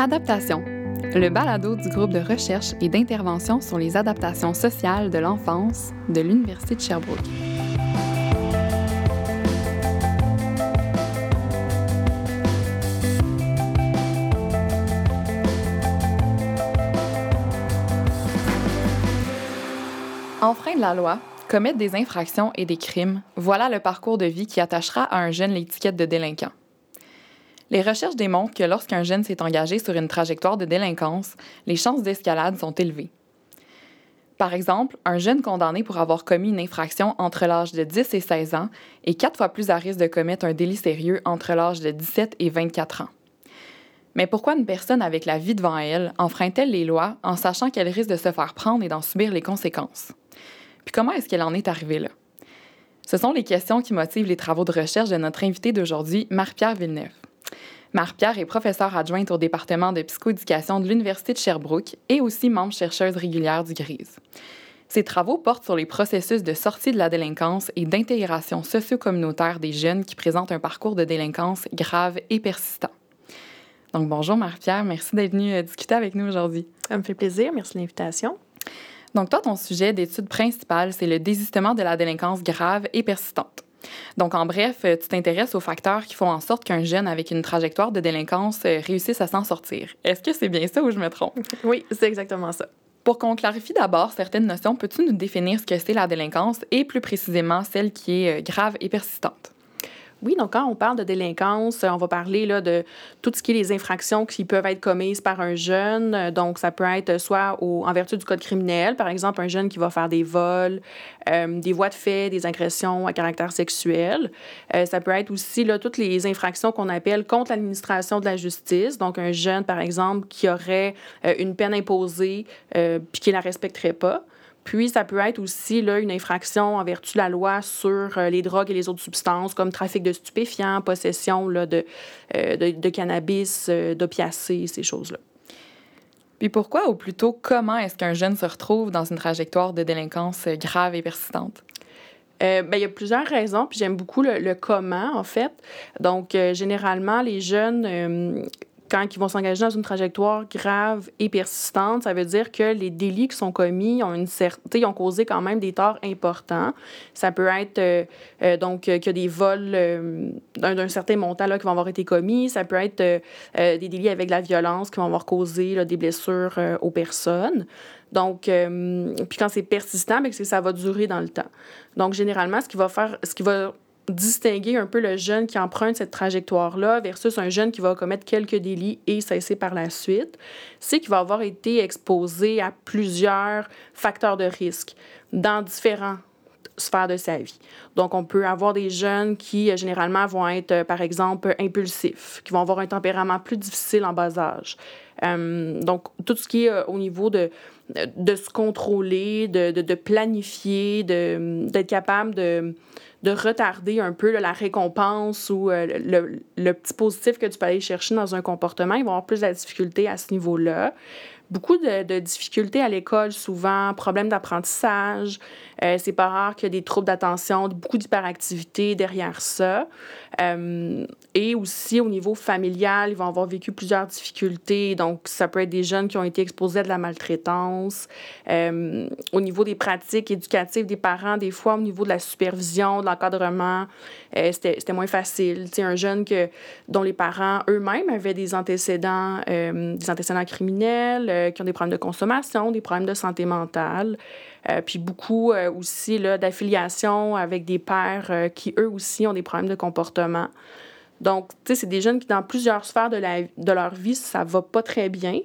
Adaptation, le balado du groupe de recherche et d'intervention sur les adaptations sociales de l'enfance de l'Université de Sherbrooke. Enfreindre la loi, commettre des infractions et des crimes, voilà le parcours de vie qui attachera à un jeune l'étiquette de délinquant. Les recherches démontrent que lorsqu'un jeune s'est engagé sur une trajectoire de délinquance, les chances d'escalade sont élevées. Par exemple, un jeune condamné pour avoir commis une infraction entre l'âge de 10 et 16 ans est quatre fois plus à risque de commettre un délit sérieux entre l'âge de 17 et 24 ans. Mais pourquoi une personne avec la vie devant elle enfreint-elle les lois en sachant qu'elle risque de se faire prendre et d'en subir les conséquences? Puis comment est-ce qu'elle en est arrivée là? Ce sont les questions qui motivent les travaux de recherche de notre invité d'aujourd'hui, Marie-Pierre Villeneuve. Marie-Pierre est professeure adjointe au département de psychoéducation de l'Université de Sherbrooke et aussi membre chercheuse régulière du GRISE. Ses travaux portent sur les processus de sortie de la délinquance et d'intégration socio-communautaire des jeunes qui présentent un parcours de délinquance grave et persistant. Donc bonjour Marie-Pierre, merci d'être venue euh, discuter avec nous aujourd'hui. Ça me fait plaisir, merci de l'invitation. Donc toi, ton sujet d'étude principal, c'est le désistement de la délinquance grave et persistante. Donc, en bref, euh, tu t'intéresses aux facteurs qui font en sorte qu'un jeune avec une trajectoire de délinquance euh, réussisse à s'en sortir. Est-ce que c'est bien ça ou je me trompe? Oui, c'est exactement ça. Pour qu'on clarifie d'abord certaines notions, peux-tu nous définir ce que c'est la délinquance et plus précisément celle qui est euh, grave et persistante? Oui, donc quand on parle de délinquance, on va parler là, de tout ce qui est les infractions qui peuvent être commises par un jeune. Donc, ça peut être soit au, en vertu du code criminel, par exemple, un jeune qui va faire des vols, euh, des voies de fait, des agressions à caractère sexuel. Euh, ça peut être aussi là, toutes les infractions qu'on appelle contre l'administration de la justice. Donc, un jeune, par exemple, qui aurait euh, une peine imposée puis qui ne la respecterait pas. Puis, ça peut être aussi là, une infraction en vertu de la loi sur euh, les drogues et les autres substances, comme trafic de stupéfiants, possession là, de, euh, de, de, cannabis, euh, d'opiacés, ces choses-là. Puis pourquoi, ou plutôt comment est-ce qu'un jeune se retrouve dans une trajectoire de délinquance grave et persistante? Euh, ben, il y a plusieurs raisons, puis j'aime beaucoup le, le, comment, en fait. Donc, euh, généralement, les jeunes, euh, quand ils vont s'engager dans une trajectoire grave et persistante, ça veut dire que les délits qui sont commis ont une certaine, ont causé quand même des torts importants. Ça peut être euh, euh, donc euh, que des vols euh, d'un certain montant là, qui vont avoir été commis. Ça peut être des délits avec la violence qui vont avoir causé des blessures aux personnes. Donc, puis quand c'est persistant, bien, ça va durer dans le temps. Donc, généralement, ce qui va faire, ce qui va distinguer un peu le jeune qui emprunte cette trajectoire-là versus un jeune qui va commettre quelques délits et cesser par la suite, c'est qu'il va avoir été exposé à plusieurs facteurs de risque dans différents sphères de sa vie. Donc, on peut avoir des jeunes qui, généralement, vont être, par exemple, impulsifs, qui vont avoir un tempérament plus difficile en bas âge. Euh, donc, tout ce qui est euh, au niveau de, de se contrôler, de, de, de planifier, d'être capable de, de retarder un peu la récompense ou euh, le, le, petit positif que tu peux aller chercher dans un comportement, ils vont avoir plus de difficulté à ce niveau-là. Beaucoup de, de difficultés à l'école, souvent, problèmes d'apprentissage. Euh, c'est pas rare qu'il y a des troubles d'attention, beaucoup d'hyperactivité derrière ça. Euh, et aussi, au niveau familial, ils vont avoir vécu plusieurs difficultés. Donc, ça peut être des jeunes qui ont été exposés à de la maltraitance. Euh, au niveau des pratiques éducatives des parents, des fois, au niveau de la supervision, de l'encadrement, euh, c'était moins facile. sais, un jeune que, dont les parents eux-mêmes avaient des antécédents, des antécédents criminels, euh, qui ont des problèmes de consommation, des problèmes de santé mentale. Euh, puis beaucoup euh, aussi d'affiliation avec des pères euh, qui, eux aussi, ont des problèmes de comportement. Donc, tu sais, c'est des jeunes qui, dans plusieurs sphères de, la, de leur vie, ça va pas très bien.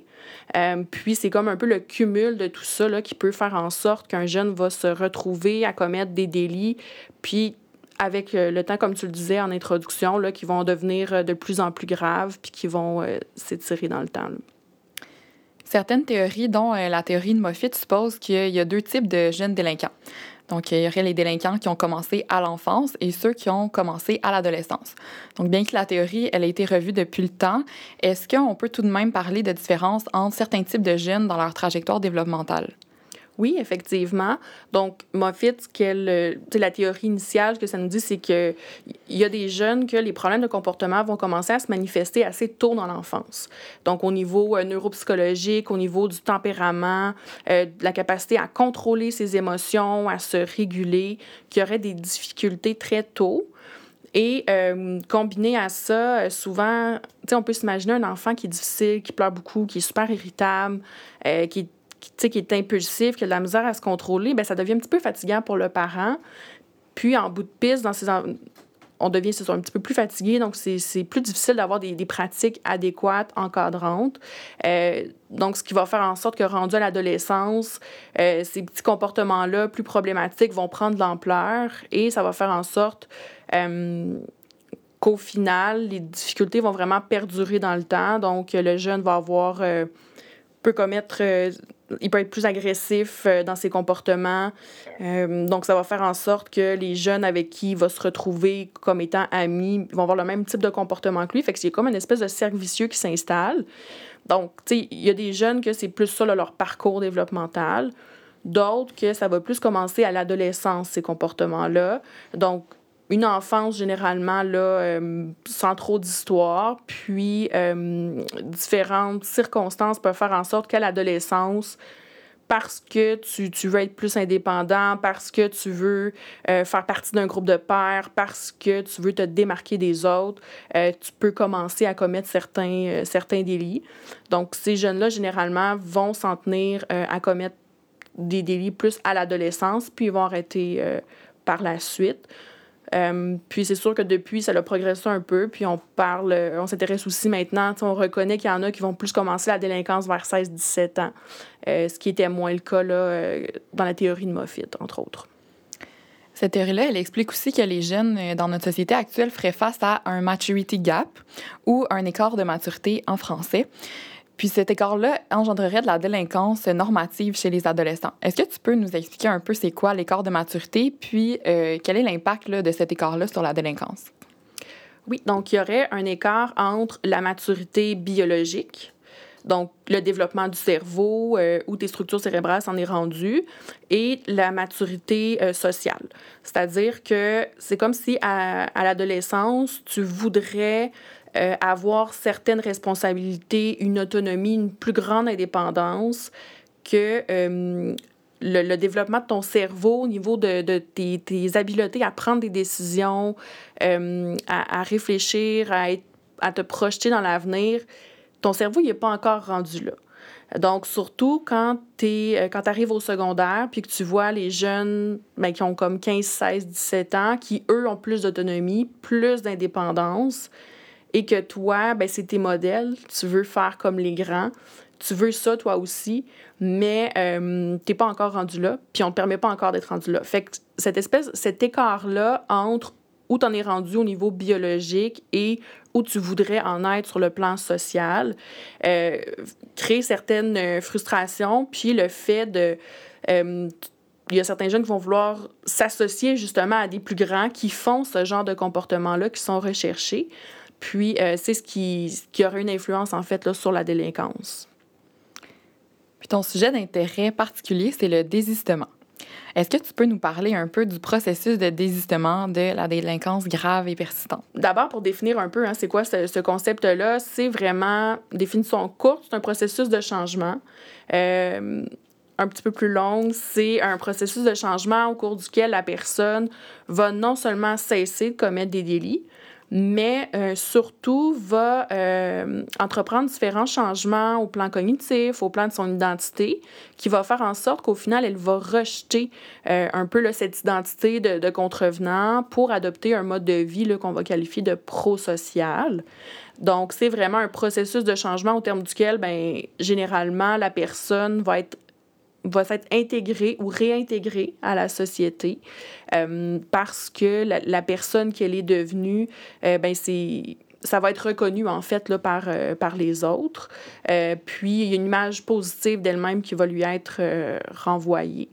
Puis, c'est comme un peu le cumul de tout ça là, qui peut faire en sorte qu'un jeune va se retrouver à commettre des délits, puis avec le temps, comme tu le disais en introduction, là, qui vont devenir de plus en plus graves, puis qui vont s'étirer dans le temps. Certaines théories, dont euh, la théorie de Moffitt, supposent qu'il y a deux types de jeunes délinquants. Donc, il y aurait les délinquants qui ont commencé à l'enfance et ceux qui ont commencé à l'adolescence. Donc, bien que la théorie, elle a été revue depuis le temps, est-ce qu'on peut tout de même parler de différence entre certains types de jeunes dans leur trajectoire développementale? Oui, effectivement. Donc, Moffitt, qu'elle, la théorie initiale, ce que ça nous dit, c'est qu'il y a des jeunes que les problèmes de comportement vont commencer à se manifester assez tôt dans l'enfance. Donc, au niveau euh, neuropsychologique, au niveau du tempérament, euh, de la capacité à contrôler ses émotions, à se réguler, qu'il y aurait des difficultés très tôt. Et euh, combiné à ça, euh, souvent, on peut s'imaginer un enfant qui est difficile, qui pleure beaucoup, qui est super irritable, qui, qui, qui, est impulsif, qui a de la misère à se contrôler, bien, ça devient un petit peu fatigant pour le parent. Puis, en bout de piste, dans ces on devient un petit peu plus fatigué, donc c'est plus difficile d'avoir des, des, pratiques adéquates, encadrantes. Euh, donc, ce qui va faire en sorte que, rendu à l'adolescence, euh, ces petits comportements-là plus problématiques vont prendre de l'ampleur et ça va faire en sorte euh, qu'au final, les difficultés vont vraiment perdurer dans le temps. Donc, le jeune va avoir peut commettre il peut être plus agressif euh, dans ses comportements. Euh, donc, ça va faire en sorte que les jeunes avec qui il va se retrouver comme étant amis vont avoir le même type de comportement que lui. Fait que c'est comme une espèce de cercle vicieux qui s'installe. Donc, tu sais, il y a des jeunes que c'est plus ça, leur parcours développemental. D'autres que ça va plus commencer à l'adolescence, ces comportements-là. Donc, une enfance généralement là, euh, sans trop d'histoire, puis euh, différentes circonstances peuvent faire en sorte qu'à l'adolescence, parce que tu, tu, veux être plus indépendant, parce que tu veux euh, faire partie d'un groupe de pairs, parce que tu veux te démarquer des autres, tu peux commencer à commettre certains, certains délits. Donc, ces jeunes-là, généralement, vont s'en tenir à commettre des délits plus à l'adolescence, puis ils vont arrêter par la suite. Euh, puis c'est sûr que depuis, ça a progressé un peu. Puis on parle, on s'intéresse aussi maintenant, on reconnaît qu'il y en a qui vont plus commencer la délinquance vers 16-17 ans, euh, ce qui était moins le cas là, euh, dans la théorie de Moffitt, entre autres. Cette théorie-là, elle explique aussi que les jeunes dans notre société actuelle feraient face à un maturity gap ou un écart de maturité en français. Puis cet écart-là engendrerait de la délinquance normative chez les adolescents. Est-ce que tu peux nous expliquer un peu c'est quoi l'écart de maturité, puis euh, quel est l'impact de cet écart-là sur la délinquance? Oui, donc il y aurait un écart entre la maturité biologique, donc le développement du cerveau euh, ou des structures cérébrales s'en est rendu, et la maturité euh, sociale. C'est-à-dire que c'est comme si à l'adolescence, tu voudrais euh, avoir certaines responsabilités, une autonomie, une plus grande indépendance que euh, le, développement de ton cerveau au niveau de, tes, habiletés à prendre des décisions, euh, à, réfléchir, à, te projeter dans l'avenir. Ton cerveau, il n'est pas encore rendu là. Donc, surtout quand tu arrives au secondaire, puis que tu vois les jeunes ben, qui ont comme 15, 16, 17 ans, qui, eux, ont plus d'autonomie, plus d'indépendance, et que toi, ben, c'est tes modèles, tu veux faire comme les grands, tu veux ça toi aussi, mais euh, tu n'es pas encore rendu là, puis on te permet pas encore d'être rendu là. Fait que cette espèce, cet écart-là entre où tu en es rendu au niveau biologique et où tu voudrais en être sur le plan social, euh, crée certaines euh, frustrations, puis le fait de... Euh, il y a certains jeunes qui vont vouloir s'associer justement à des plus grands qui font ce genre de comportement-là, qui sont recherchés. Puis, euh, c'est ce qui, qui aurait une influence, en fait, là, sur la délinquance. Puis, ton sujet d'intérêt particulier, c'est le désistement. Est-ce que tu peux nous parler un peu du processus de désistement de la délinquance grave et persistante? D'abord, pour définir un peu, hein, c'est quoi ce, ce concept-là, c'est vraiment, définition courte, c'est un processus de changement. Euh, un petit peu plus longue, c'est un processus de changement au cours duquel la personne va non seulement cesser de commettre des délits, mais euh, surtout va euh, entreprendre différents changements au plan cognitif, au plan de son identité, qui va faire en sorte qu'au final, elle va rejeter euh, un peu cette identité de, de, contrevenant pour adopter un mode de vie qu'on va qualifier de prosocial. Donc, c'est vraiment un processus de changement au terme duquel, ben, généralement, la personne va être va s'être intégrée ou réintégrée à la société euh, parce que la, personne qu'elle est devenue, euh, ben c'est ça va être reconnu en fait là, par, euh, par les autres. Puis il y a une image positive d'elle-même qui va lui être renvoyée.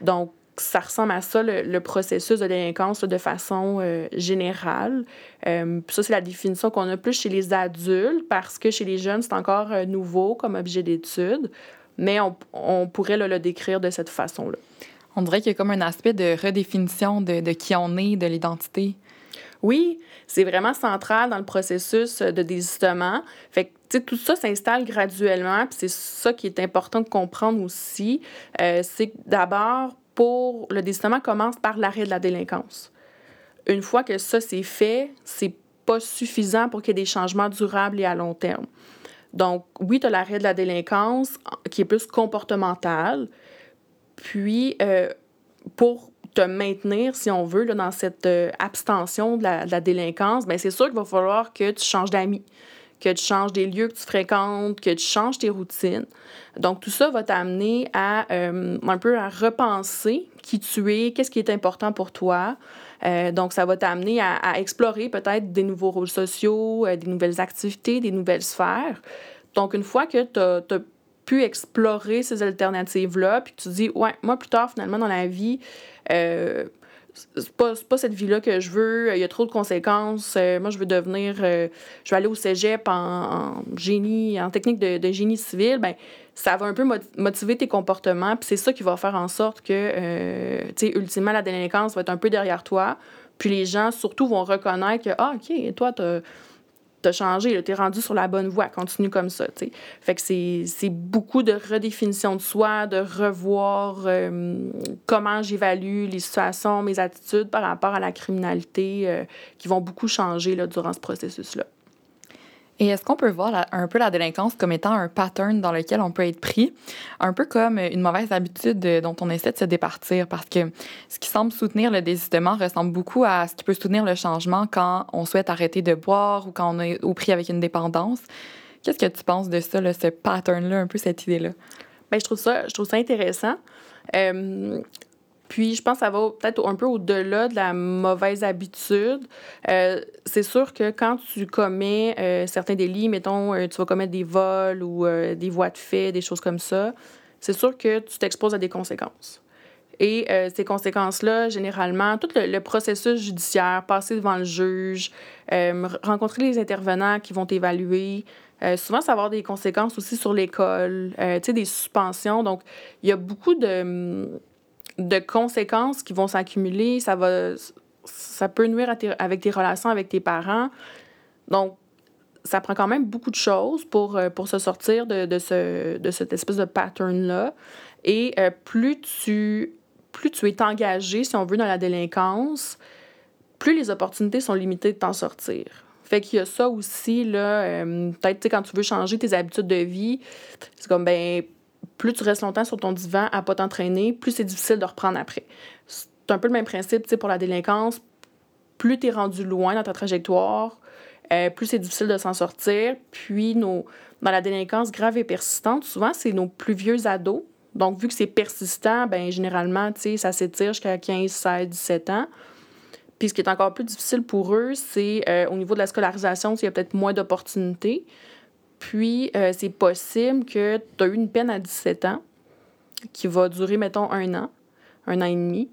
Donc ça ressemble à ça, le, processus de délinquance de façon générale. Ça, c'est la définition qu'on a plus chez les adultes parce que chez les jeunes, c'est encore nouveau comme objet d'étude. Mais on, on pourrait le décrire de cette façon-là. On dirait qu'il y a comme un aspect de redéfinition de, de qui on est, de l'identité. Oui, c'est vraiment central dans le processus de désistement. Fait que, tout ça s'installe graduellement, puis c'est ça qui est important de comprendre aussi. Euh, c'est que d'abord, pour le désistement commence par l'arrêt de la délinquance. Une fois que ça c'est fait, c'est pas suffisant pour qu'il y ait des changements durables et à long terme. Donc, oui, tu as l'arrêt de la délinquance qui est plus comportemental. Puis, euh, pour te maintenir, si on veut, là, dans cette euh, abstention de la, délinquance, bien, c'est sûr qu'il va falloir que tu changes d'amis, que tu changes des lieux que tu fréquentes, que tu changes tes routines. Donc, tout ça va t'amener à euh, un peu à repenser qui tu es, qu'est-ce qui est important pour toi. Euh, donc, ça va t'amener à, explorer peut-être des nouveaux rôles sociaux, des nouvelles activités, des nouvelles sphères. Donc, une fois que tu as pu explorer ces alternatives-là, puis que tu dis, ouais, moi, plus tard, finalement, dans la vie, euh, c'est pas, pas, cette vie-là que je veux, il y a trop de conséquences. Euh, moi, je veux devenir, euh, je vais aller au cégep en, génie, en technique de, génie civil. Ben, ça va un peu motiver tes comportements, puis c'est ça qui va faire en sorte que, tu sais, ultimement, la délinquance va être un peu derrière toi. Puis les gens, surtout, vont reconnaître que, ah, OK, toi, tu t'as changé, t'es rendu sur la bonne voie, continue comme ça. sais. Fait que c'est beaucoup de redéfinition de soi, de revoir euh, comment j'évalue les situations, mes attitudes par rapport à la criminalité euh, qui vont beaucoup changer là, durant ce processus-là. Et est-ce qu'on peut voir un peu la délinquance comme étant un pattern dans lequel on peut être pris, un peu comme une mauvaise habitude dont on essaie de se départir, parce que ce qui semble soutenir le désistement ressemble beaucoup à ce qui peut soutenir le changement quand on souhaite arrêter de boire ou quand on est au prix avec une dépendance. Qu'est-ce que tu penses de ça, ce pattern-là, un peu cette idée-là? Bien, je trouve ça, je trouve ça intéressant. Euh, puis, je pense que ça va peut-être un peu au-delà de la mauvaise habitude. Euh, c'est sûr que quand tu commets euh, certains délits, mettons, euh, tu vas commettre des vols ou des voies de fait, des choses comme ça, c'est sûr que tu t'exposes à des conséquences. Et ces conséquences-là, généralement, tout le, processus judiciaire, passer devant le juge, rencontrer les intervenants qui vont t'évaluer, souvent, ça va avoir des conséquences aussi sur l'école, tu sais, des suspensions. Donc, il y a beaucoup de de conséquences qui vont s'accumuler. Ça va ça peut nuire avec tes relations avec tes parents. Donc, ça prend quand même beaucoup de choses pour, euh, pour se sortir de, de, ce, de cette espèce de pattern-là. Et euh, plus, tu, plus tu es engagé, si on veut, dans la délinquance, plus les opportunités sont limitées de t'en sortir. Fait qu'il y a ça aussi, là, euh, peut-être, quand tu veux changer tes habitudes de vie, c'est comme, ben plus tu restes longtemps sur ton divan à pas t'entraîner, plus c'est difficile de reprendre après. C'est un peu le même principe pour la délinquance. Plus tu es rendu loin dans ta trajectoire, euh, plus c'est difficile de s'en sortir. Puis, nos, dans la délinquance grave et persistante, souvent, c'est nos plus vieux ados. Donc, vu que c'est persistant, ben généralement, ça s'étire jusqu'à 15, 16, 17 ans. Puis, ce qui est encore plus difficile pour eux, c'est euh, au niveau de la scolarisation, il y a peut-être moins d'opportunités. Puis, euh, c'est possible que tu as eu une peine à 17 ans qui va durer, mettons, un an, un an et demi.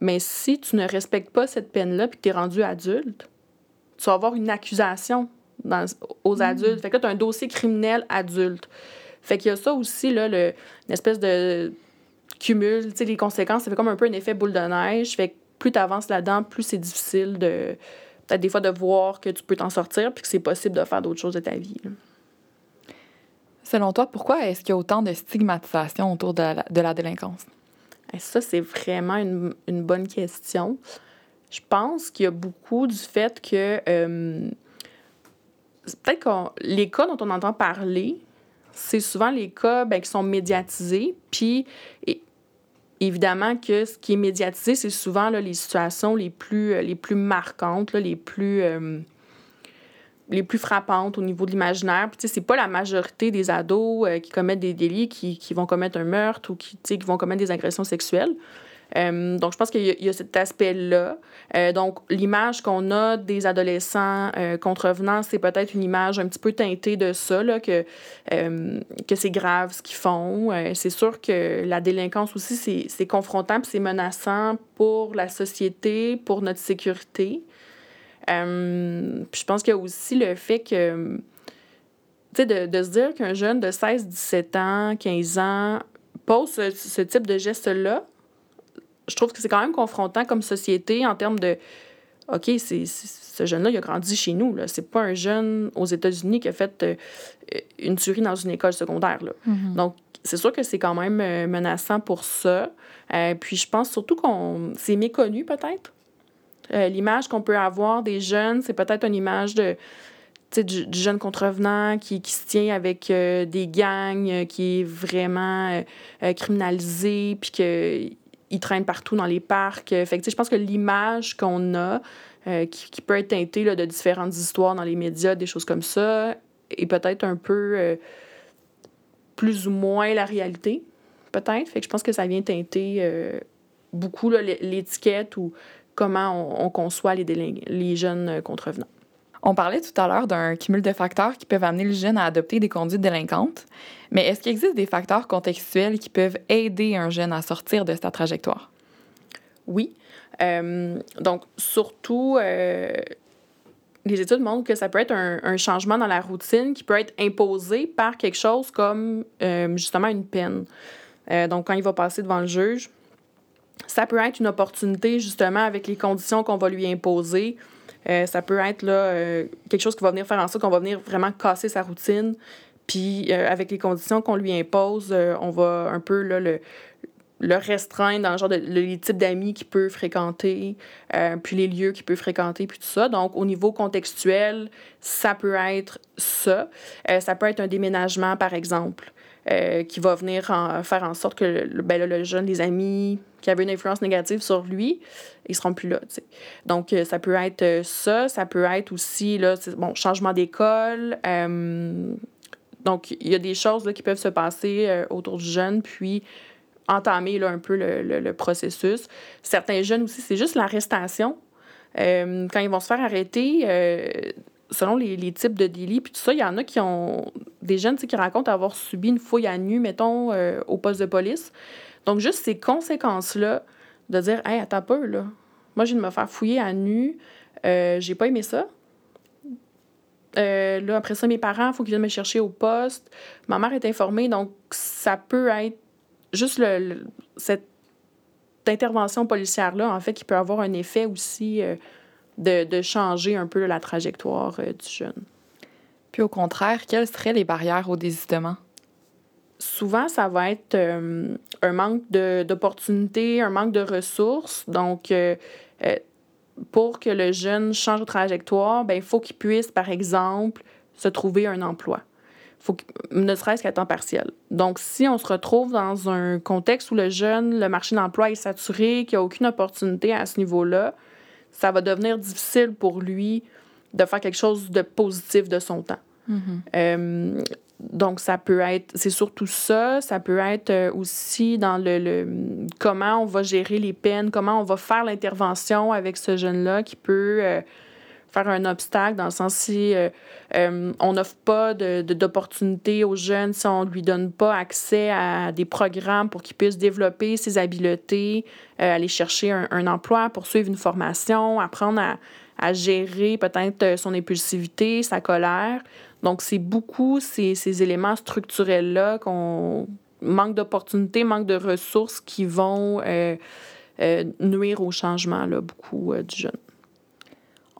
Mais si tu ne respectes pas cette peine-là puis que tu es rendu adulte, tu vas avoir une accusation aux hmm. adultes. Fait que là, tu as un dossier criminel adulte. Fait qu'il y a ça aussi, là, le, une espèce de cumul, tu sais, les conséquences, ça fait comme un peu un effet boule de neige. Fait que plus tu avances là-dedans, plus c'est difficile de, peut-être des fois, de voir que tu peux t'en sortir puis que c'est possible de faire d'autres choses de ta vie. Selon toi, pourquoi est-ce qu'il y a autant de stigmatisation autour de la, délinquance? Ça, c'est vraiment une, bonne question. Je pense qu'il y a beaucoup du fait que euh, peut-être que les cas dont on entend parler, c'est souvent les cas ben, qui sont médiatisés. Puis, évidemment que ce qui est médiatisé, c'est souvent les situations les plus, les plus marquantes, les plus... Euh, les plus frappantes au niveau de l'imaginaire. Puis, c'est pas la majorité des ados euh, qui commettent des délits qui, qui, vont commettre un meurtre ou qui, qui vont commettre des agressions sexuelles. Euh, donc, je pense qu'il y, a cet aspect-là. Euh, donc, l'image qu'on a des adolescents contrevenants, c'est peut-être une image un petit peu teintée de ça, là, que, que c'est grave ce qu'ils font. c'est sûr que la délinquance aussi, c'est confrontant c'est menaçant pour la société, pour notre sécurité. Euh, je pense qu'il y a aussi le fait que tu sais, de, de se dire qu'un jeune de 16, 17 ans, 15 ans pose ce, ce type de geste-là, je trouve que c'est quand même confrontant comme société en termes de OK, c'est, ce jeune-là, il a grandi chez nous. Là. C'est pas un jeune aux États-Unis qui a fait euh, une tuerie dans une école secondaire. Là. Donc, c'est sûr que c'est quand même euh, menaçant pour ça. Euh, puis, je pense surtout qu'on c'est méconnu, peut-être. L'image qu'on peut avoir des jeunes, c'est peut-être une image de, du, du, jeune contrevenant qui, qui se tient avec des gangs, qui est vraiment criminalisé, puis que il traîne partout dans les parcs. Fait que, je pense que l'image qu'on a, euh, qui, qui, peut être teintée là, de différentes histoires dans les médias, des choses comme ça, est peut-être un peu euh, plus ou moins la réalité, peut-être. Fait que je pense que ça vient teinter euh, beaucoup l'étiquette ou comment on, on conçoit les, les jeunes contrevenants. On parlait tout à l'heure d'un cumul de facteurs qui peuvent amener le jeune à adopter des conduites délinquantes, mais est-ce qu'il existe des facteurs contextuels qui peuvent aider un jeune à sortir de sa trajectoire? Oui. Euh, donc, surtout, euh, les études montrent que ça peut être un, un, changement dans la routine qui peut être imposé par quelque chose comme euh, justement une peine. Euh, donc, quand il va passer devant le juge, ça peut être une opportunité justement avec les conditions qu'on va lui imposer euh, ça peut être là, euh, quelque chose qui va venir faire en sorte qu'on va venir vraiment casser sa routine. Puis euh, avec les conditions qu'on lui impose, on va un peu là, le, le restreindre dans le genre de les types d'amis qu'il peut fréquenter, puis les lieux qu'il peut fréquenter, puis tout ça. Donc, au niveau contextuel, ça peut être ça. ça peut être un déménagement, par exemple. Qui va venir faire en sorte que le, ben le jeune, les amis qui avaient une influence négative sur lui, ils seront plus là. Donc, euh, ça peut être euh, ça, ça peut être aussi, là, bon, changement d'école. donc, il y a des choses là, qui peuvent se passer autour du jeune, puis entamer là, un peu le, le, processus. Certains jeunes aussi, c'est juste l'arrestation. quand ils vont se faire arrêter, selon les, les, types de délits, puis tout ça, il y en a qui ont des jeunes qui racontent avoir subi une fouille à nu, mettons, euh, au poste de police. Donc, juste ces conséquences-là, de dire, hey, attends peu, là. Moi, je viens de me faire fouiller à nu, euh, j'ai pas aimé ça. Euh, là, après ça, mes parents, il faut qu'ils viennent me chercher au poste. Ma mère est informée, donc ça peut être juste le, cette intervention policière-là, en fait, qui peut avoir un effet aussi de, de changer un peu la trajectoire euh, du jeune. Puis au contraire, quelles seraient les barrières au désistement? Souvent, ça va être euh, un manque d'opportunités, un manque de ressources. Donc, euh, euh, pour que le jeune change de trajectoire, ben, il faut qu'il puisse, par exemple, se trouver un emploi. Faut ne serait-ce qu'à temps partiel. Donc, si on se retrouve dans un contexte où le jeune, le marché d'emploi est saturé, qu'il n'y a aucune opportunité à ce niveau-là, ça va devenir difficile pour lui de faire quelque chose de positif de son temps. Mm-hmm. Euh, donc, ça peut être, c'est surtout ça, ça peut être euh, aussi dans le, le, comment on va gérer les peines, comment on va faire l'intervention avec ce jeune-là qui peut euh, faire un obstacle dans le sens si euh, on n'offre pas d'opportunités de, aux jeunes, si on ne lui donne pas accès à des programmes pour qu'il puisse développer ses habiletés, aller chercher un, un, emploi, poursuivre une formation, apprendre à, à gérer peut-être son impulsivité, sa colère. Donc, c'est beaucoup ces, ces éléments structurels-là qu'on manque d'opportunités, manque de ressources qui vont euh, euh, nuire au changement, là, beaucoup euh, du jeune.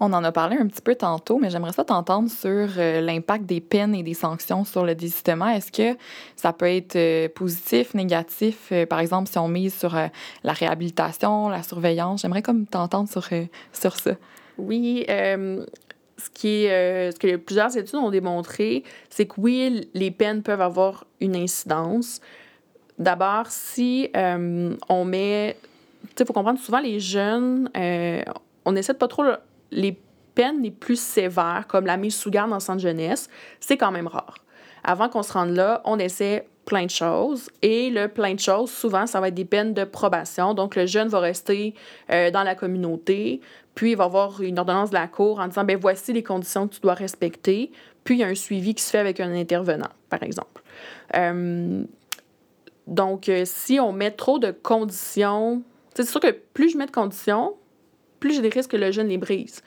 On en a parlé un petit peu tantôt, mais j'aimerais ça t'entendre sur euh, l'impact des peines et des sanctions sur le désistement. Est-ce que ça peut être euh, positif, négatif, euh, par exemple, si on mise sur la réhabilitation, la surveillance? J'aimerais comme t'entendre sur, sur ça. Oui, ce, qui est, ce que plusieurs études ont démontré, c'est que oui, les peines peuvent avoir une incidence. D'abord, si on met... Tu sais, il faut comprendre, souvent les jeunes, on essaie de pas trop les peines les plus sévères, comme la mise sous garde en centre jeunesse, c'est quand même rare. Avant qu'on se rende là, on essaie plein de choses. Et le plein de choses, souvent, ça va être des peines de probation. Donc, le jeune va rester euh, dans la communauté, puis il va avoir une ordonnance de la cour en disant, ben voici les conditions que tu dois respecter. Puis, il y a un suivi qui se fait avec un intervenant, par exemple. Euh, donc, euh, si on met trop de conditions, c'est sûr que plus je mets de conditions, plus j'ai des risques que le jeune les brise.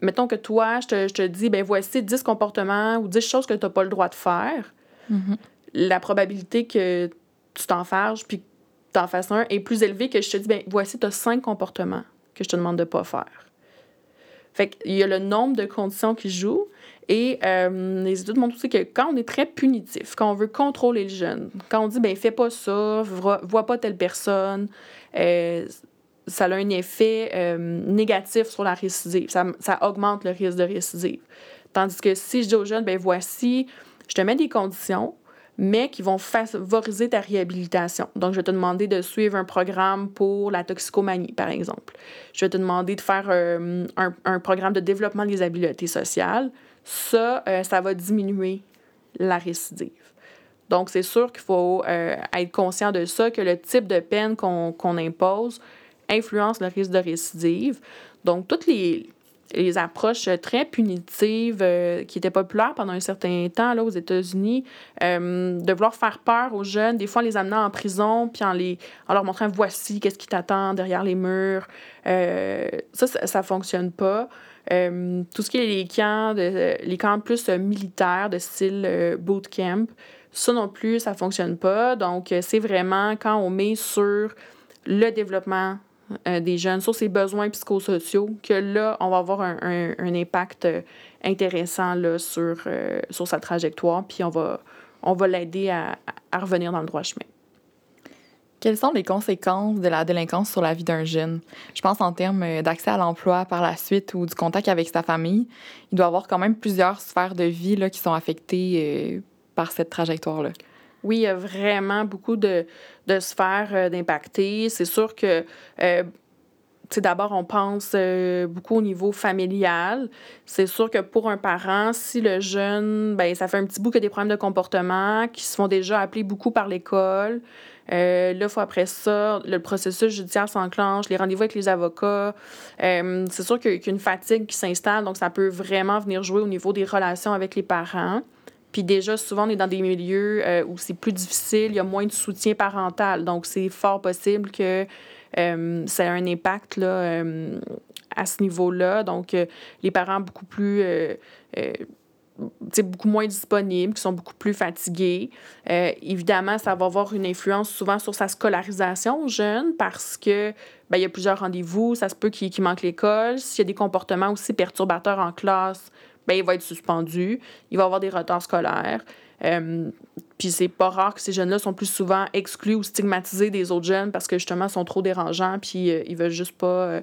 Mettons que toi, je te, je te dis, ben voici 10 comportements ou 10 choses que tu n'as pas le droit de faire. Mhm. La probabilité que tu t'enfarges puis que tu en fasses un est plus élevée que je te dis, ben voici, tu as 5 comportements que je te demande de ne pas faire. Fait qu'il y a le nombre de conditions qui jouent. Et euh, les études montrent aussi que quand on est très punitif, quand on veut contrôler le jeune, quand on dit, ben fais pas ça, vois, pas telle personne, euh, ça a un effet euh, négatif sur la récidive. Ça, ça augmente le risque de récidive. Tandis que si je dis aux jeunes, ben voici, je te mets des conditions, mais qui vont favoriser ta réhabilitation. Donc, je vais te demander de suivre un programme pour la toxicomanie, par exemple. Je vais te demander de faire euh, un, un, programme de développement des habiletés sociales. Ça, euh, ça va diminuer la récidive. Donc, c'est sûr qu'il faut euh, être conscient de ça, que le type de peine qu'on qu'on impose influence le risque de récidive. Donc, toutes les, les approches très punitives euh, qui étaient populaires pendant un certain temps là, aux États-Unis, euh, de vouloir faire peur aux jeunes, des fois en les amenant en prison, puis en, les, en leur montrant voici qu'est-ce qui t'attend derrière les murs. Euh, ça, ça ne fonctionne pas. Euh, tout ce qui est les camps, de, les camps plus militaires de style bootcamp, ça non plus, ça ne fonctionne pas. Donc, c'est vraiment quand on met sur le développement euh, des jeunes sur ses besoins psychosociaux, que là, on va avoir un, un, impact euh, intéressant là, sur, euh, sur sa trajectoire, puis on va, on va l'aider à, à revenir dans le droit chemin. Quelles sont les conséquences de la délinquance sur la vie d'un jeune? Je pense en termes d'accès à l'emploi par la suite ou du contact avec sa famille. Il doit y avoir quand même plusieurs sphères de vie là, qui sont affectées par cette trajectoire-là. Oui, il y a vraiment beaucoup de, de sphères euh, d'impacter. C'est sûr que euh, d'abord, on pense euh, beaucoup au niveau familial. C'est sûr que pour un parent, si le jeune, ben, ça fait un petit bout qu'il a des problèmes de comportement qui se font déjà appeler beaucoup par l'école. Euh, là, faut après ça, le processus judiciaire s'enclenche, les rendez-vous avec les avocats. Euh, c'est sûr qu'il y a une fatigue qui s'installe, donc ça peut vraiment venir jouer au niveau des relations avec les parents. Puis déjà, souvent, on est dans des milieux euh, où c'est plus difficile, il y a moins de soutien parental. Donc, c'est fort possible que euh, ça ait un impact là, euh, à ce niveau-là. Donc, les parents beaucoup plus... Beaucoup moins disponibles, qui sont beaucoup plus fatigués. Évidemment, ça va avoir une influence souvent sur sa scolarisation jeune parce que ben, il y a plusieurs rendez-vous, ça se peut qu'il qu manque l'école. S'il y a des comportements aussi perturbateurs en classe, ben, il va être suspendu, il va avoir des retards scolaires. Euh, puis c'est pas rare que ces jeunes-là sont plus souvent exclus ou stigmatisés des autres jeunes parce que justement ils sont trop dérangeants puis euh, ils veulent juste pas euh,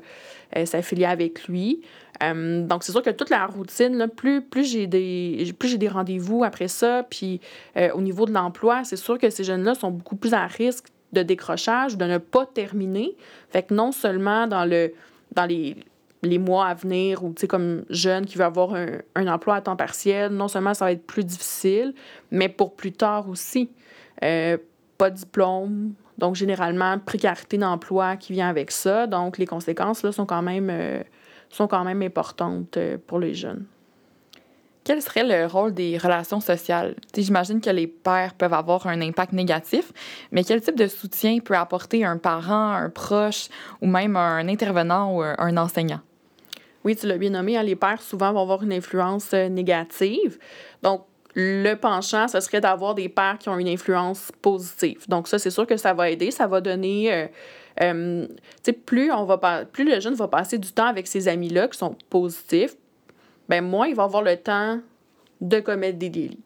euh s'affilier avec lui. Euh, donc c'est sûr que toute la routine, plus, plus j'ai des des rendez-vous après ça, puis au niveau de l'emploi, c'est sûr que ces jeunes-là sont beaucoup plus à risque de décrochage de ne pas terminer. Fait que non seulement dans le dans les les mois à venir ou, comme jeune qui veut avoir un, un, emploi à temps partiel, non seulement ça va être plus difficile, mais pour plus tard aussi. Euh, pas de diplôme, donc généralement précarité d'emploi qui vient avec ça. Donc les conséquences là, sont, quand même, euh, sont quand même importantes euh, pour les jeunes. Quel serait le rôle des relations sociales? J'imagine que les pères peuvent avoir un impact négatif, mais quel type de soutien peut apporter un parent, un proche ou même un intervenant ou un enseignant? Oui, tu l'as bien nommé, hein, les pères souvent vont avoir une influence euh, négative. Donc, le penchant, ce serait d'avoir des pères qui ont une influence positive. Donc, ça, c'est sûr que ça va aider. Ça va donner. Euh, euh, plus, on va plus le jeune va passer du temps avec ses amis-là qui sont positifs, ben moins il va avoir le temps de commettre des délits.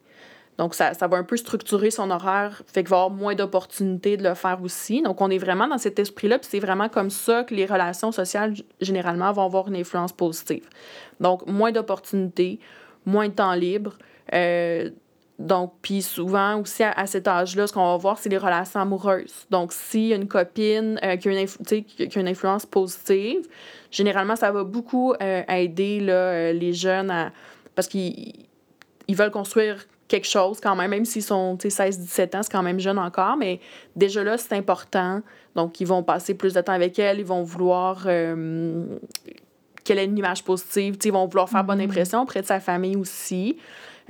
Donc, ça, ça va un peu structurer son horaire, fait qu'il va avoir moins d'opportunités de le faire aussi. Donc, on est vraiment dans cet esprit-là, puis c'est vraiment comme ça que les relations sociales, généralement, vont avoir une influence positive. Donc, moins d'opportunités, moins de temps libre. Euh, donc, puis souvent aussi à, cet âge-là, ce qu'on va voir, c'est les relations amoureuses. Donc, a une copine euh, qui, a une qui, a une influence positive, généralement, ça va beaucoup euh, aider là, les jeunes à. Parce qu'ils ils veulent construire quelque chose quand même, même s'ils sont 16-17 ans, c'est quand même jeune encore, mais déjà là, c'est important. Donc, ils vont passer plus de temps avec elle, ils vont vouloir euh, qu'elle ait une image positive, ils vont vouloir faire bonne impression auprès de sa famille aussi.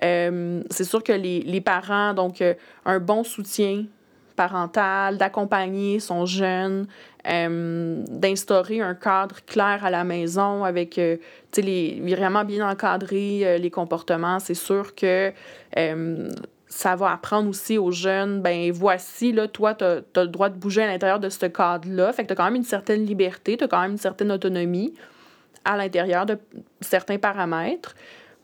Euh, c'est sûr que les, les parents, donc, euh, un bon soutien parentale, d'accompagner son jeune, euh, d'instaurer un cadre clair à la maison avec, euh, tu sais, vraiment bien encadrer euh, les comportements. C'est sûr que ça va apprendre aussi aux jeunes, ben voici, là, toi, tu as, le droit de bouger à l'intérieur de ce cadre-là. Fait que tu as quand même une certaine liberté, tu as quand même une certaine autonomie à l'intérieur de certains paramètres.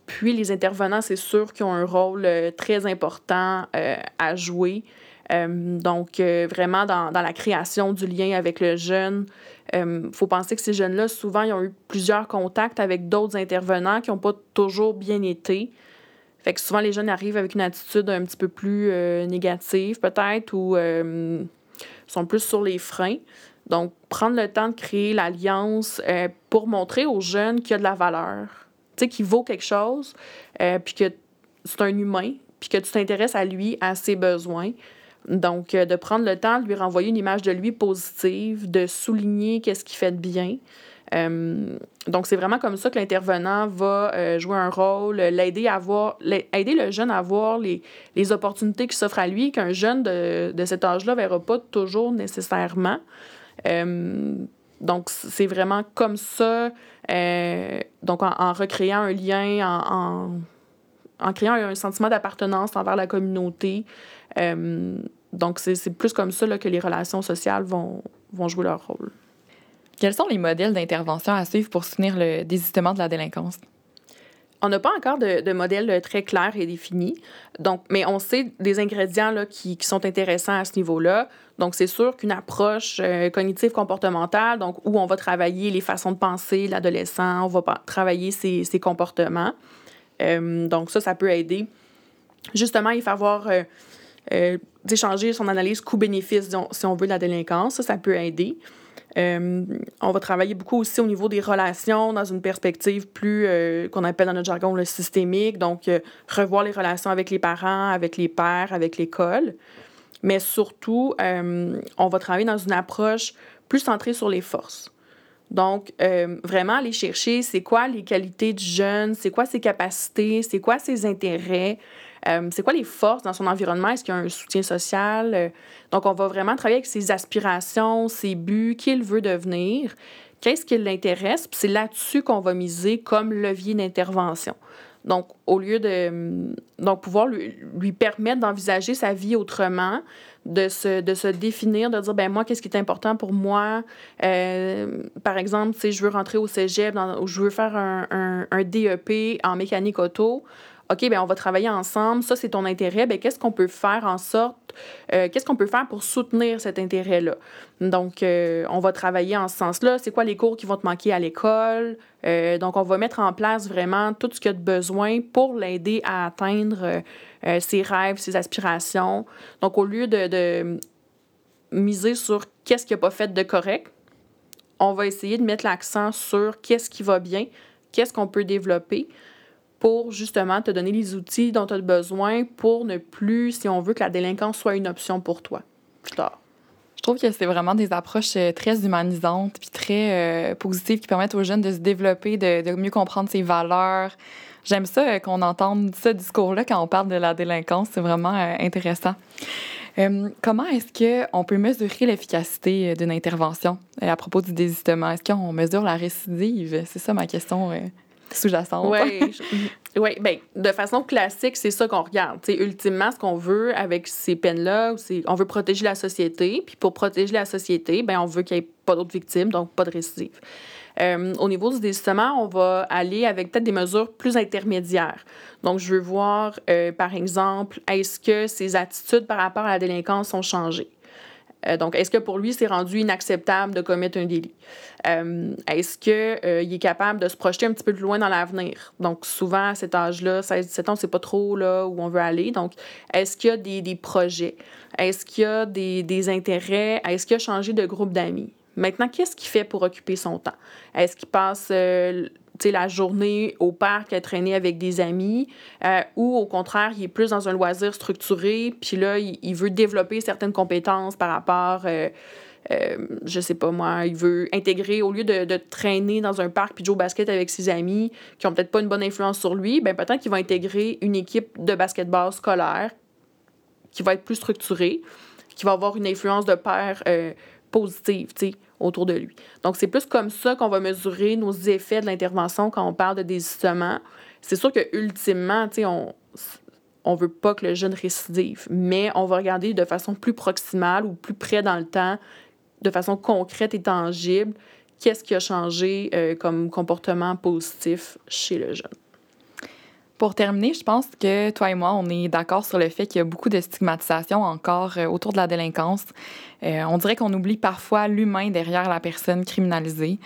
Puis les intervenants, c'est sûr qu'ils ont un rôle très important à jouer euh, donc, euh, vraiment, dans, dans, la création du lien avec le jeune, il euh, faut penser que ces jeunes-là, souvent, ils ont eu plusieurs contacts avec d'autres intervenants qui n'ont pas toujours bien été. Fait que souvent, les jeunes arrivent avec une attitude un petit peu plus négative, peut-être, ou sont plus sur les freins. Donc, prendre le temps de créer l'alliance pour montrer aux jeunes qu'il y a de la valeur, qu'il vaut quelque chose, puis que c'est un humain, puis que tu t'intéresses à lui, à ses besoins. Donc, euh, de prendre le temps de lui renvoyer une image de lui positive, de souligner qu'est-ce qu'il fait de bien. Euh, donc, c'est vraiment comme ça que l'intervenant va euh, jouer un rôle, l'aider à voir, aider le jeune à voir les, les opportunités qui s'offrent à lui, qu'un jeune de, de cet âge-là ne verra pas toujours nécessairement. donc, c'est vraiment comme ça, donc en, recréant un lien, en, en, créant un sentiment d'appartenance envers la communauté. Donc, c'est plus comme ça là, que les relations sociales vont, vont jouer leur rôle. Quels sont les modèles d'intervention à suivre pour soutenir le désistement de la délinquance? On n'a pas encore de, de, modèle très clair et défini, donc, mais on sait des ingrédients là, qui, qui sont intéressants à ce niveau-là. Donc, c'est sûr qu'une approche euh, cognitive comportementale, donc où on va travailler les façons de penser l'adolescent, on va travailler ses, ses comportements. Euh, donc, ça, ça peut aider. Justement, il faut avoir euh, d'échanger son analyse coût-bénéfice, si on veut, de la délinquance. Ça, ça peut aider. Euh, on va travailler beaucoup aussi au niveau des relations dans une perspective plus euh, qu'on appelle dans notre jargon le systémique, donc revoir les relations avec les parents, avec les pères, avec l'école. Mais surtout, on va travailler dans une approche plus centrée sur les forces. Donc, vraiment aller chercher c'est quoi les qualités du jeune, c'est quoi ses capacités, c'est quoi ses intérêts, euh, c'est quoi les forces dans son environnement? Est-ce qu'il y a un soutien social? Euh, donc, on va vraiment travailler avec ses aspirations, ses buts, qui il veut devenir, qu'est-ce qui l'intéresse, puis c'est là-dessus qu'on va miser comme levier d'intervention. Donc, au lieu de hum, donc pouvoir lui, lui permettre d'envisager sa vie autrement, de se, de se définir, de dire, ben moi, qu'est-ce qui est important pour moi? Euh, par exemple, si je veux rentrer au cégep, ou je veux faire un, un, un DEP en mécanique auto, OK, ben on va travailler ensemble, ça c'est ton intérêt, ben qu'est-ce qu'on peut faire en sorte, euh, qu'est-ce qu'on peut faire pour soutenir cet intérêt-là? Donc, euh, on va travailler en ce sens-là. C'est quoi les cours qui vont te manquer à l'école? Euh, donc, on va mettre en place vraiment tout ce qu'il y a de besoin pour l'aider à atteindre ses rêves, ses aspirations. Donc, au lieu de, de miser sur qu'est-ce qui n'a pas fait de correct, on va essayer de mettre l'accent sur qu'est-ce qui va bien, qu'est-ce qu'on peut développer pour justement te donner les outils dont tu as besoin pour ne plus, si on veut, que la délinquance soit une option pour toi plus. Je trouve que c'est vraiment des approches euh, très humanisantes puis très euh, positives qui permettent aux jeunes de se développer, de, de mieux comprendre ses valeurs. J'aime ça euh, qu'on entende ce discours-là quand on parle de la délinquance. C'est vraiment intéressant. comment est-ce qu'on peut mesurer l'efficacité d'une intervention à propos du désistement? Est-ce qu'on mesure la récidive? C'est ça ma question sous-jacente. Oui, ouais, ben, de façon classique, c'est ça qu'on regarde. T'sais, ultimement, ce qu'on veut avec ces peines-là, c'est on veut protéger la société. Puis pour protéger la société, ben, on veut qu'il n'y ait pas d'autres victimes, donc pas de récidive. Euh, au niveau du désistement, on va aller avec peut-être des mesures plus intermédiaires. Donc, je veux voir, euh, par exemple, est-ce que ses attitudes par rapport à la délinquance ont changé? Euh, donc, est-ce que pour lui, c'est rendu inacceptable de commettre un délit? Euh, est-ce qu'il euh, est capable de se projeter un petit peu plus loin dans l'avenir? Donc, souvent, à cet âge-là, 16-17 ans, c'est pas trop là où on veut aller. Donc, est-ce qu'il y a des, des projets? Est-ce qu'il y a des, des intérêts? Est-ce qu'il a changé de groupe d'amis? Maintenant, qu'est-ce qu'il fait pour occuper son temps? Est-ce qu'il passe la journée au parc à traîner avec des amis, euh, ou au contraire, il est plus dans un loisir structuré, puis là, il, veut développer certaines compétences par rapport, euh, euh, je sais pas moi, il veut intégrer, au lieu de, traîner dans un parc puis jouer au basket avec ses amis qui ont peut-être pas une bonne influence sur lui, ben peut-être qu'il va intégrer une équipe de basketball scolaire qui va être plus structurée qui va avoir une influence de père euh, positive, autour de lui. Donc, c'est plus comme ça qu'on va mesurer nos effets de l'intervention quand on parle de désistement. C'est sûr que ultimement, on on veut pas que le jeune récidive, mais on va regarder de façon plus proximale ou plus près dans le temps, de façon concrète et tangible, qu'est-ce qui a changé euh, comme comportement positif chez le jeune. Pour terminer, je pense que toi et moi, on est d'accord sur le fait qu'il y a beaucoup de stigmatisation encore euh, autour de la délinquance. Euh, on dirait qu'on oublie parfois l'humain derrière la personne criminalisée.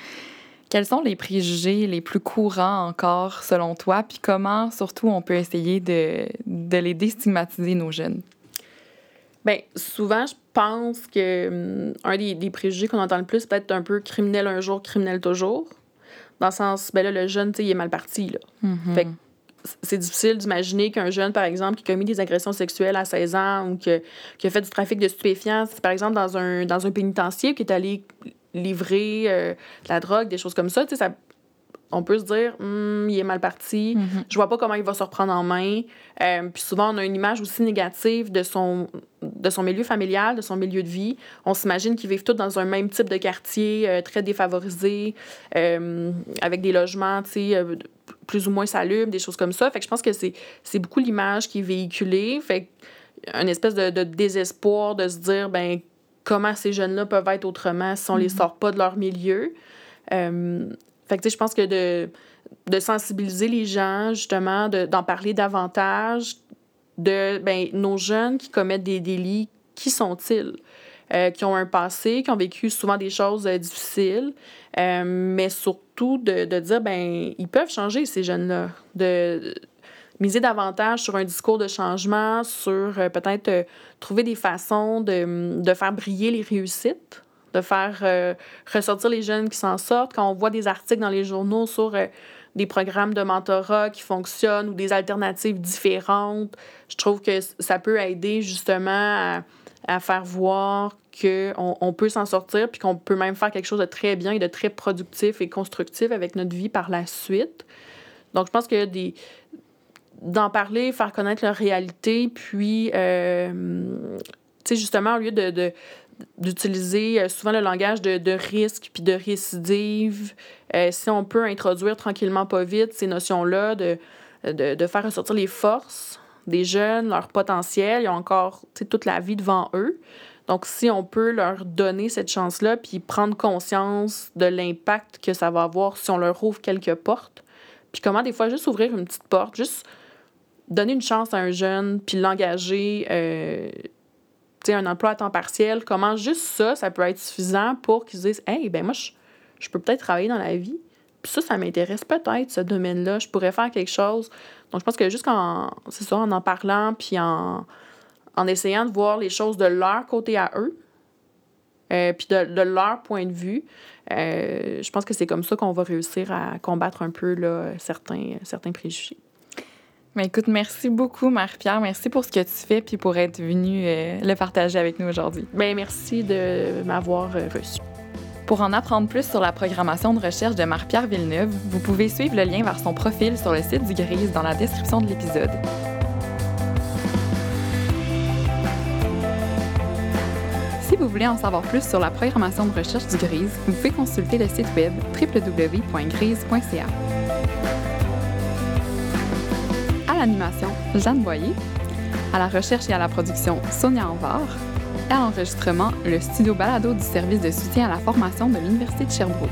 Quels sont les préjugés les plus courants encore selon toi, puis comment surtout on peut essayer de, de les déstigmatiser, nos jeunes? Bien, souvent, je pense que hum, un des, des préjugés qu'on entend le plus, peut-être un peu criminel un jour, criminel toujours. Dans le sens, ben là, le jeune, tu sais, il est mal parti, là. Mm-hmm. Fait que c'est difficile d'imaginer qu'un jeune, par exemple, qui a commis des agressions sexuelles à 16 ans ou que, qui a fait du trafic de stupéfiants, par exemple, dans un, dans un pénitencier, qui est allé livrer euh, la drogue, des choses comme ça, ça, on peut se dire, Hum, il est mal parti, Mhm. je vois pas comment il va se reprendre en main. Euh, puis souvent, on a une image aussi négative de son, de son milieu familial, de son milieu de vie. On s'imagine qu'ils vivent tous dans un même type de quartier, euh, très défavorisé, euh, avec des logements, tu sais, plus ou moins salubres, des choses comme ça. Fait que je pense que c'est c'est beaucoup l'image qui est véhiculée. Fait une espèce de, de désespoir de se dire, ben comment ces jeunes-là peuvent être autrement si on les sort pas de leur milieu. Euh, fait que, tu sais, je pense que de, de sensibiliser les gens, justement, de- d'en parler davantage, de ben, nos jeunes qui commettent des délits, qui sont-ils? Euh, qui ont un passé, qui ont vécu souvent des choses euh, difficiles, euh, mais surtout de, de dire, ben, ils peuvent changer, ces jeunes-là. De, de miser davantage sur un discours de changement, sur peut-être trouver des façons de, de faire briller les réussites, de faire euh, ressortir les jeunes qui s'en sortent. Quand on voit des articles dans les journaux sur euh, des programmes de mentorat qui fonctionnent ou des alternatives différentes, je trouve que ça peut aider justement à, faire voir qu'on on peut s'en sortir puis qu'on peut même faire quelque chose de très bien et de très productif et constructif avec notre vie par la suite. Donc, je pense que des d'en parler, faire connaître leur réalité, puis, euh, tu sais, justement, au lieu de- d'utiliser euh, souvent le langage de, de risque puis de récidive, euh, si on peut introduire tranquillement, pas vite, ces notions-là, de, de, de faire ressortir les forces des jeunes, leur potentiel, ils ont encore toute la vie devant eux. Donc, si on peut leur donner cette chance-là, puis prendre conscience de l'impact que ça va avoir si on leur ouvre quelques portes, puis comment des fois juste ouvrir une petite porte, juste donner une chance à un jeune, puis l'engager, euh, un emploi à temps partiel, comment juste ça, ça peut être suffisant pour qu'ils se disent, hey, ben moi, je, je peux peut-être travailler dans la vie. Puis ça, ça m'intéresse peut-être, ce domaine-là. Je pourrais faire quelque chose. Donc, je pense que juste en, c'est ça, en en parlant, puis en, en essayant de voir les choses de leur côté à eux, euh, puis de, de leur point de vue, euh, je pense que c'est comme ça qu'on va réussir à combattre un peu là, certains, certains préjugés. Mais écoute, merci beaucoup, Marie-Pierre. Merci pour ce que tu fais puis pour être venue euh, le partager avec nous aujourd'hui. Ben, merci de m'avoir euh, reçu. Pour en apprendre plus sur la programmation de recherche de Marie-Pierre Villeneuve, vous pouvez suivre le lien vers son profil sur le site du Grise dans la description de l'épisode. Si vous voulez en savoir plus sur la programmation de recherche du Grise, vous pouvez consulter le site web www.grise.ca. l'animation, Jeanne Boyer. À la recherche et à la production, Sonia Anvar. Et à l'enregistrement, le studio balado du service de soutien à la formation de l'Université de Sherbrooke.